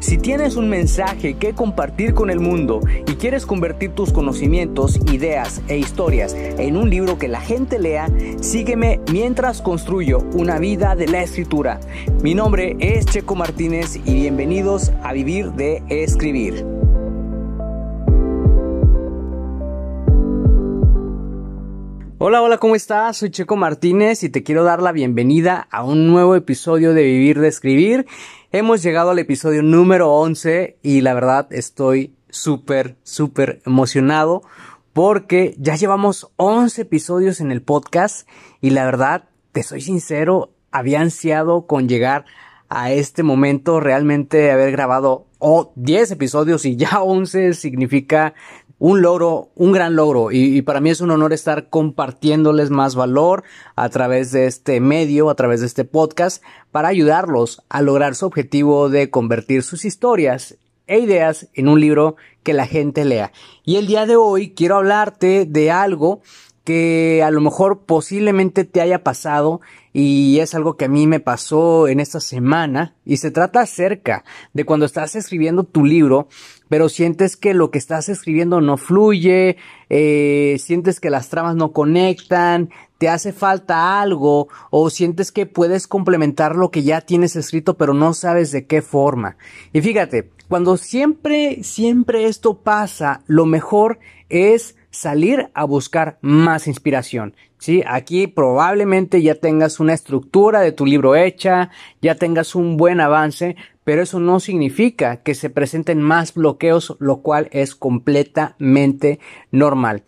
Si tienes un mensaje que compartir con el mundo y quieres convertir tus conocimientos, ideas e historias en un libro que la gente lea, sígueme mientras construyo una vida de la escritura. Mi nombre es Checo Martínez y bienvenidos a Vivir de Escribir. Hola, hola, ¿cómo estás? Soy Checo Martínez y te quiero dar la bienvenida a un nuevo episodio de Vivir de Escribir. Hemos llegado al episodio número 11 y la verdad estoy súper, súper emocionado porque ya llevamos 11 episodios en el podcast y la verdad, te soy sincero, había ansiado con llegar a este momento realmente haber grabado 10 episodios y ya 11 significa un logro, un gran logro y, para mí es un honor estar compartiéndoles más valor a través de este medio, a través de este podcast, para ayudarlos a lograr su objetivo de convertir sus historias e ideas en un libro que la gente lea. Y el día de hoy quiero hablarte de algo que a lo mejor posiblemente te haya pasado y es algo que a mí me pasó en esta semana y se trata acerca de cuando estás escribiendo tu libro pero sientes que lo que estás escribiendo no fluye, eh, sientes que las tramas no conectan, te hace falta algo o sientes que puedes complementar lo que ya tienes escrito pero no sabes de qué forma. Y fíjate, cuando siempre, siempre esto pasa, lo mejor es salir a buscar más inspiración. ¿sí? Aquí probablemente ya tengas una estructura de tu libro hecha, ya tengas un buen avance, pero eso no significa que se presenten más bloqueos, lo cual es completamente normal.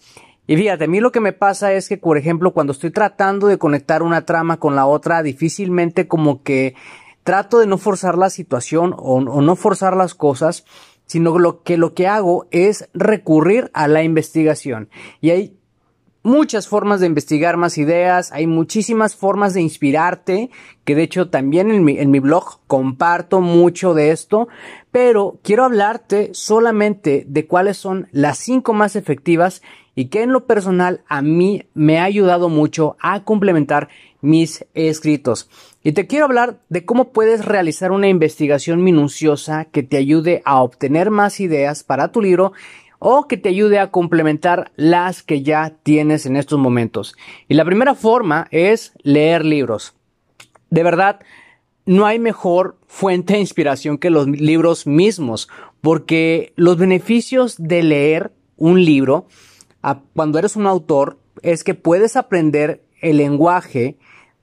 Y fíjate, a mí lo que me pasa es que, por ejemplo, cuando estoy tratando de conectar una trama con la otra, difícilmente como que trato de no forzar la situación o, o no forzar las cosas, sino lo que lo que hago es recurrir a la investigación. Y hay muchas formas de investigar más ideas, hay muchísimas formas de inspirarte, que de hecho también en mi, en mi blog comparto mucho de esto, pero quiero hablarte solamente de cuáles son las cinco más efectivas y que en lo personal a mí me ha ayudado mucho a complementar mis escritos. Y te quiero hablar de cómo puedes realizar una investigación minuciosa que te ayude a obtener más ideas para tu libro o que te ayude a complementar las que ya tienes en estos momentos. Y la primera forma es leer libros. De verdad, no hay mejor fuente de inspiración que los libros mismos, porque los beneficios de leer un libro cuando eres un autor es que puedes aprender el lenguaje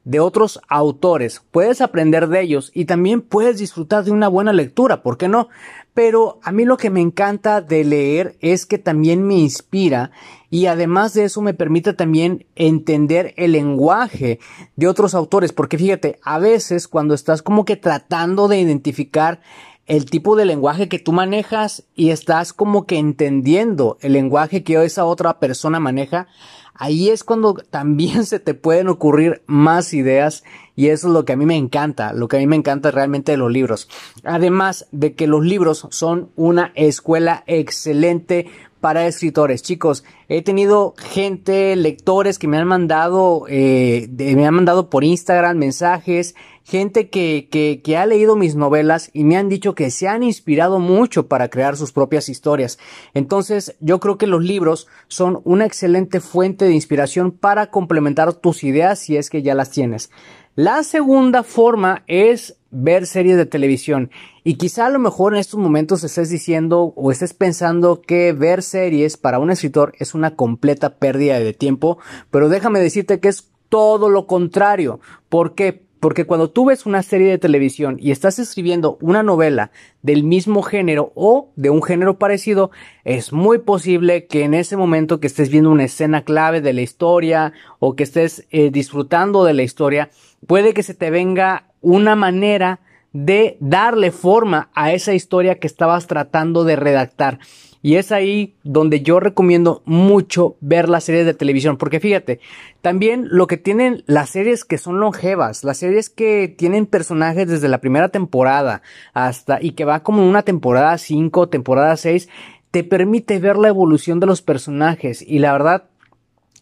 de otros autores, puedes aprender de ellos y también puedes disfrutar de una buena lectura, ¿por qué no? Pero a mí lo que me encanta de leer es que también me inspira y además de eso me permite también entender el lenguaje de otros autores, porque fíjate, a veces cuando estás como que tratando de identificar el tipo de lenguaje que tú manejas y estás como que entendiendo el lenguaje que esa otra persona maneja, ahí es cuando también se te pueden ocurrir más ideas y eso es lo que a mí me encanta, lo que a mí me encanta realmente de los libros. Además de que los libros son una escuela excelente para escritores. Chicos, he tenido gente, lectores que me han mandado, eh, me han mandado por Instagram mensajes, gente que, que, que ha leído mis novelas y me han dicho que se han inspirado mucho para crear sus propias historias. Entonces, yo creo que los libros son una excelente fuente de inspiración para complementar tus ideas si es que ya las tienes. La segunda forma es ver series de televisión. Y quizá a lo mejor en estos momentos estés diciendo o estés pensando que ver series para un escritor es una completa pérdida de tiempo, pero déjame decirte que es todo lo contrario. ¿Por qué? Porque cuando tú ves una serie de televisión y estás escribiendo una novela del mismo género o de un género parecido, es muy posible que en ese momento que estés viendo una escena clave de la historia o que estés eh, disfrutando de la historia, puede que se te venga una manera de darle forma a esa historia que estabas tratando de redactar. Y es ahí donde yo recomiendo mucho ver las series de televisión, porque fíjate, también lo que tienen las series que son longevas, las series que tienen personajes desde la primera temporada hasta y que va como una temporada 5, temporada 6, te permite ver la evolución de los personajes y la verdad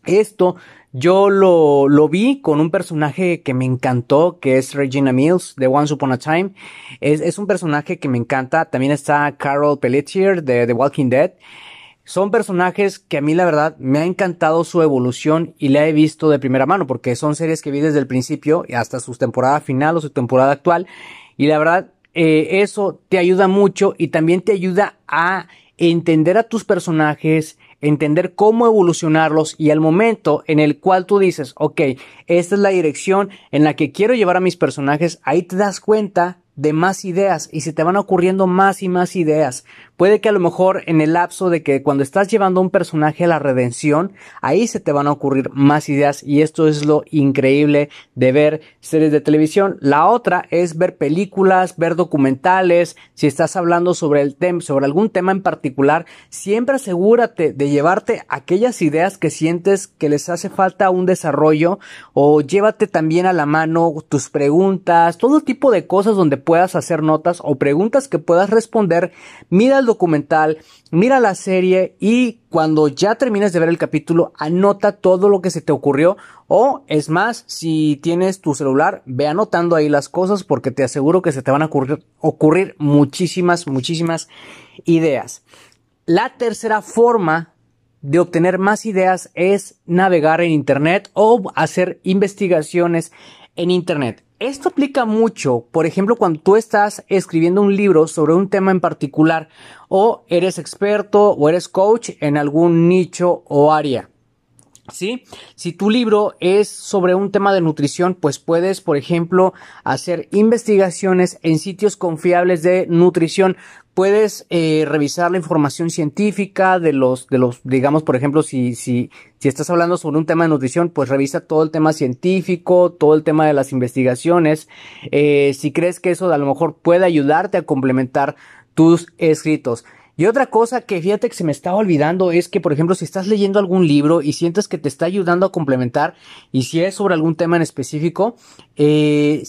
esto yo lo, lo, vi con un personaje que me encantó, que es Regina Mills de Once Upon a Time. Es, es un personaje que me encanta. También está Carol Pelletier de The Walking Dead. Son personajes que a mí la verdad me ha encantado su evolución y la he visto de primera mano porque son series que vi desde el principio hasta su temporada final o su temporada actual y la verdad eh, eso te ayuda mucho y también te ayuda a entender a tus personajes, entender cómo evolucionarlos y al momento en el cual tú dices, ok, esta es la dirección en la que quiero llevar a mis personajes, ahí te das cuenta de más ideas y se te van ocurriendo más y más ideas. Puede que a lo mejor en el lapso de que cuando estás llevando a un personaje a la redención, ahí se te van a ocurrir más ideas y esto es lo increíble de ver series de televisión. La otra es ver películas, ver documentales. Si estás hablando sobre el tema, sobre algún tema en particular, siempre asegúrate de llevarte aquellas ideas que sientes que les hace falta un desarrollo o llévate también a la mano tus preguntas, todo tipo de cosas donde puedas hacer notas o preguntas que puedas responder. Mira documental, mira la serie y cuando ya termines de ver el capítulo, anota todo lo que se te ocurrió o es más, si tienes tu celular, ve anotando ahí las cosas porque te aseguro que se te van a ocurrir, ocurrir muchísimas, muchísimas ideas. La tercera forma de obtener más ideas es navegar en Internet o hacer investigaciones en Internet. Esto aplica mucho, por ejemplo, cuando tú estás escribiendo un libro sobre un tema en particular o eres experto o eres coach en algún nicho o área. ¿Sí? Si tu libro es sobre un tema de nutrición, pues puedes, por ejemplo, hacer investigaciones en sitios confiables de nutrición. Puedes eh, revisar la información científica de los, de los, digamos, por ejemplo, si, si, si estás hablando sobre un tema de nutrición, pues revisa todo el tema científico, todo el tema de las investigaciones. Eh, si crees que eso a lo mejor puede ayudarte a complementar tus escritos. Y otra cosa que fíjate que se me estaba olvidando es que, por ejemplo, si estás leyendo algún libro y sientes que te está ayudando a complementar y si es sobre algún tema en específico, eh,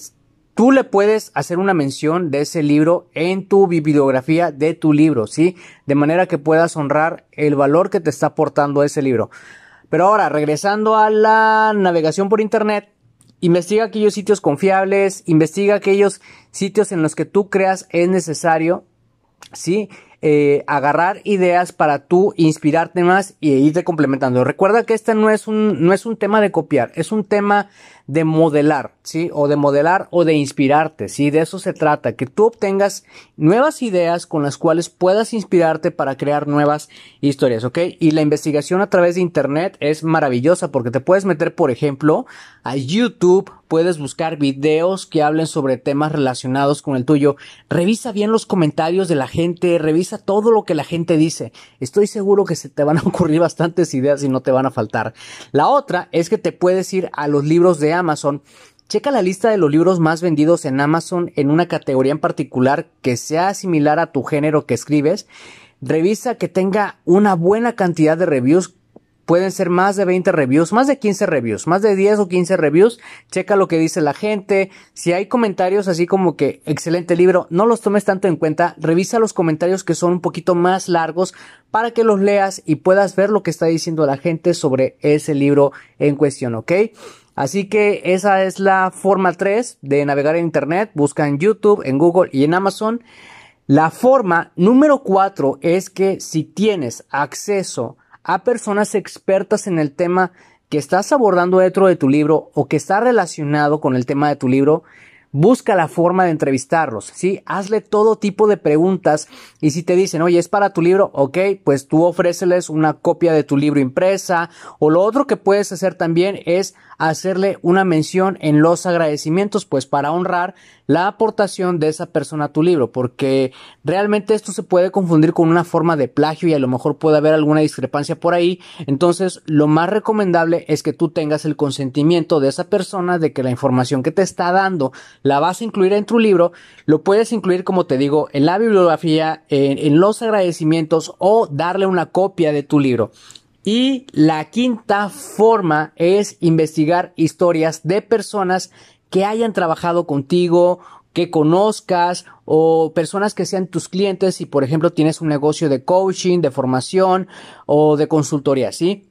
tú le puedes hacer una mención de ese libro en tu bibliografía de tu libro, ¿sí? De manera que puedas honrar el valor que te está aportando ese libro. Pero ahora, regresando a la navegación por Internet, investiga aquellos sitios confiables, investiga aquellos sitios en los que tú creas es necesario, ¿sí? Eh, agarrar ideas para tú inspirarte más y irte complementando. Recuerda que este no es un, no es un tema de copiar, es un tema de modelar, ¿sí? O de modelar o de inspirarte, ¿sí? De eso se trata, que tú obtengas nuevas ideas con las cuales puedas inspirarte para crear nuevas historias, ¿ok? Y la investigación a través de Internet es maravillosa porque te puedes meter, por ejemplo, a YouTube, puedes buscar videos que hablen sobre temas relacionados con el tuyo. Revisa bien los comentarios de la gente, revisa todo lo que la gente dice. Estoy seguro que se te van a ocurrir bastantes ideas y no te van a faltar. La otra es que te puedes ir a los libros de Amazon, checa la lista de los libros más vendidos en Amazon en una categoría en particular que sea similar a tu género que escribes. Revisa que tenga una buena cantidad de reviews. Pueden ser más de 20 reviews, más de 15 reviews, más de 10 o 15 reviews. Checa lo que dice la gente. Si hay comentarios así como que excelente libro, no los tomes tanto en cuenta. Revisa los comentarios que son un poquito más largos para que los leas y puedas ver lo que está diciendo la gente sobre ese libro en cuestión, ¿ok? Así que esa es la forma 3 de navegar en Internet. Busca en YouTube, en Google y en Amazon. La forma número 4 es que si tienes acceso a personas expertas en el tema que estás abordando dentro de tu libro o que está relacionado con el tema de tu libro, busca la forma de entrevistarlos, ¿sí? Hazle todo tipo de preguntas y si te dicen, oye, es para tu libro, ok, pues tú ofréceles una copia de tu libro impresa o lo otro que puedes hacer también es hacerle una mención en los agradecimientos, pues para honrar la aportación de esa persona a tu libro, porque realmente esto se puede confundir con una forma de plagio y a lo mejor puede haber alguna discrepancia por ahí. Entonces, lo más recomendable es que tú tengas el consentimiento de esa persona de que la información que te está dando la vas a incluir en tu libro, lo puedes incluir, como te digo, en la bibliografía, en, en los agradecimientos o darle una copia de tu libro. Y la quinta forma es investigar historias de personas que hayan trabajado contigo, que conozcas o personas que sean tus clientes si por ejemplo tienes un negocio de coaching, de formación o de consultoría, ¿sí?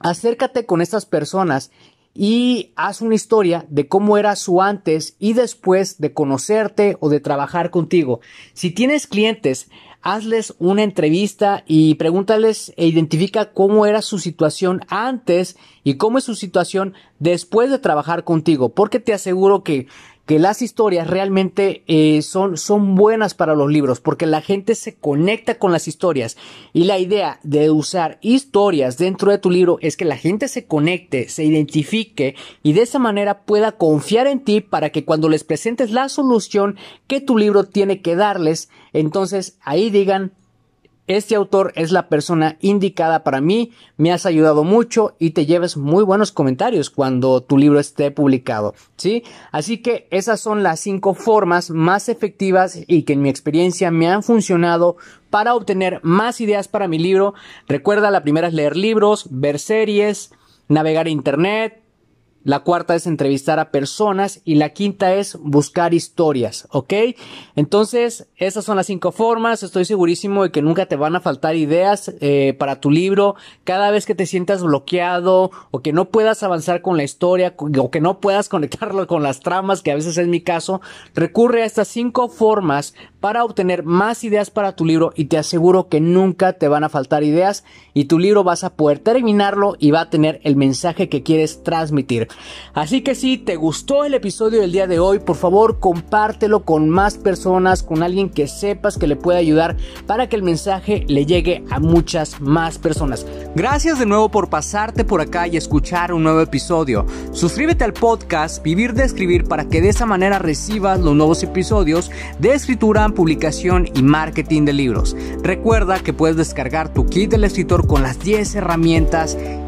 Acércate con estas personas y haz una historia de cómo era su antes y después de conocerte o de trabajar contigo. Si tienes clientes, hazles una entrevista y pregúntales e identifica cómo era su situación antes y cómo es su situación después de trabajar contigo, porque te aseguro que que las historias realmente eh, son, son buenas para los libros porque la gente se conecta con las historias. Y la idea de usar historias dentro de tu libro es que la gente se conecte, se identifique y de esa manera pueda confiar en ti para que cuando les presentes la solución que tu libro tiene que darles, entonces ahí digan este autor es la persona indicada para mí, me has ayudado mucho y te lleves muy buenos comentarios cuando tu libro esté publicado, ¿sí? Así que esas son las cinco formas más efectivas y que en mi experiencia me han funcionado para obtener más ideas para mi libro. Recuerda, la primera es leer libros, ver series, navegar internet, la cuarta es entrevistar a personas y la quinta es buscar historias, ¿ok? Entonces, esas son las cinco formas. Estoy segurísimo de que nunca te van a faltar ideas eh, para tu libro. Cada vez que te sientas bloqueado o que no puedas avanzar con la historia o que no puedas conectarlo con las tramas, que a veces es mi caso, recurre a estas cinco formas para obtener más ideas para tu libro y te aseguro que nunca te van a faltar ideas y tu libro vas a poder terminarlo y va a tener el mensaje que quieres transmitir. Así que si te gustó el episodio del día de hoy, por favor compártelo con más personas, con alguien que sepas que le puede ayudar para que el mensaje le llegue a muchas más personas. Gracias de nuevo por pasarte por acá y escuchar un nuevo episodio. Suscríbete al podcast Vivir de Escribir para que de esa manera recibas los nuevos episodios de escritura, publicación y marketing de libros. Recuerda que puedes descargar tu kit del escritor con las 10 herramientas